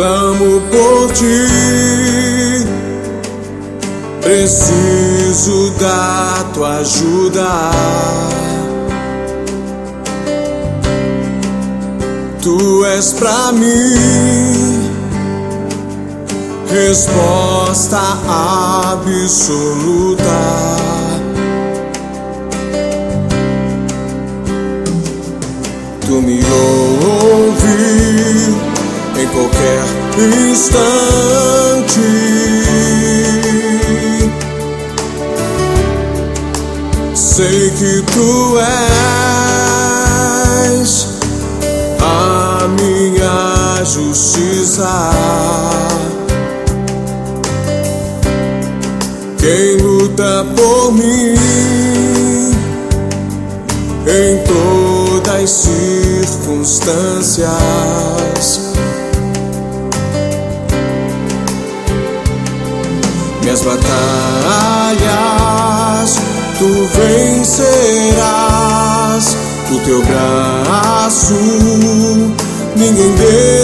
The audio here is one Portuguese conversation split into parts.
clamo por ti. Preciso da tua ajuda. Tu és pra mim resposta absoluta. Instante. Sei que tu és a minha justiça. Quem luta por mim em todas as circunstâncias. Minhas batalhas tu vencerás, o teu braço ninguém deterá.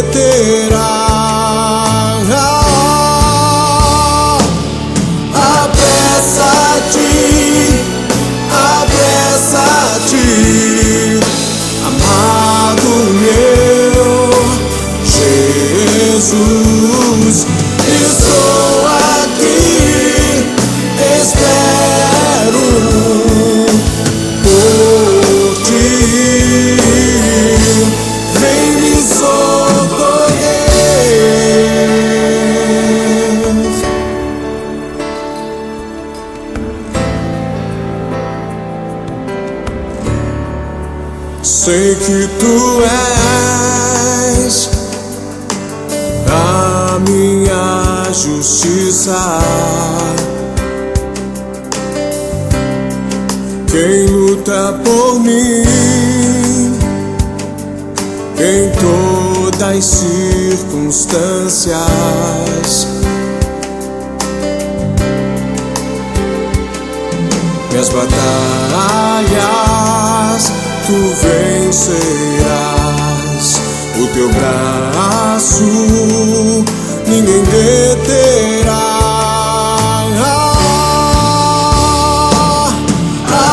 Sei que tu és a minha justiça. Quem luta por mim em todas as circunstâncias. Minhas batalhas tu vencerás, o teu braço ninguém deterá.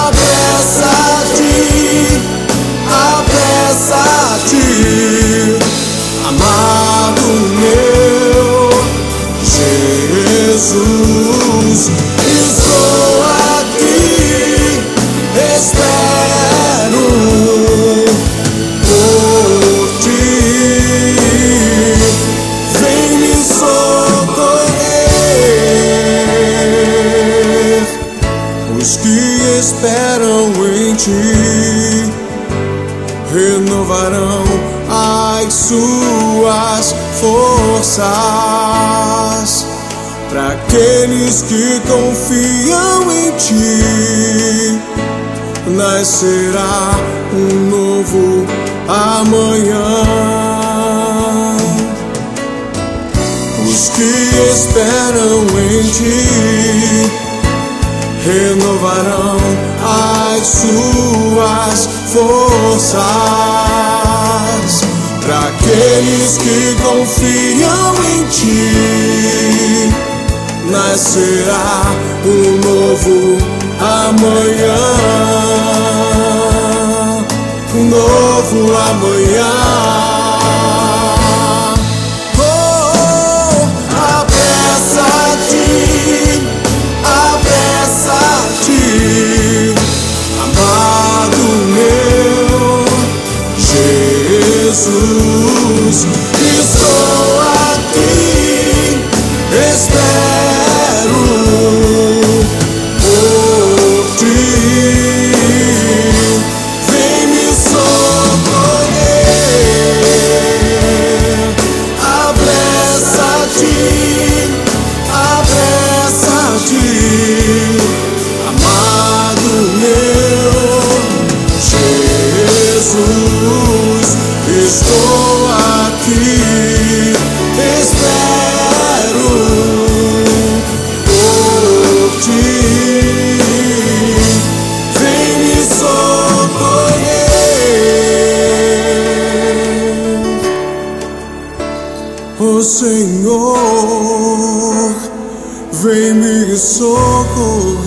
Apressa-te, apressa-te, amado meu Jesus. Renovarão as suas forças. Para aqueles que confiam em ti, nascerá um novo amanhã. Os que esperam em ti renovarão as suas forças. Aqueles que confiam em ti, nascerá um novo amanhã. Um novo amanhã. Senhor, vem me socorrer.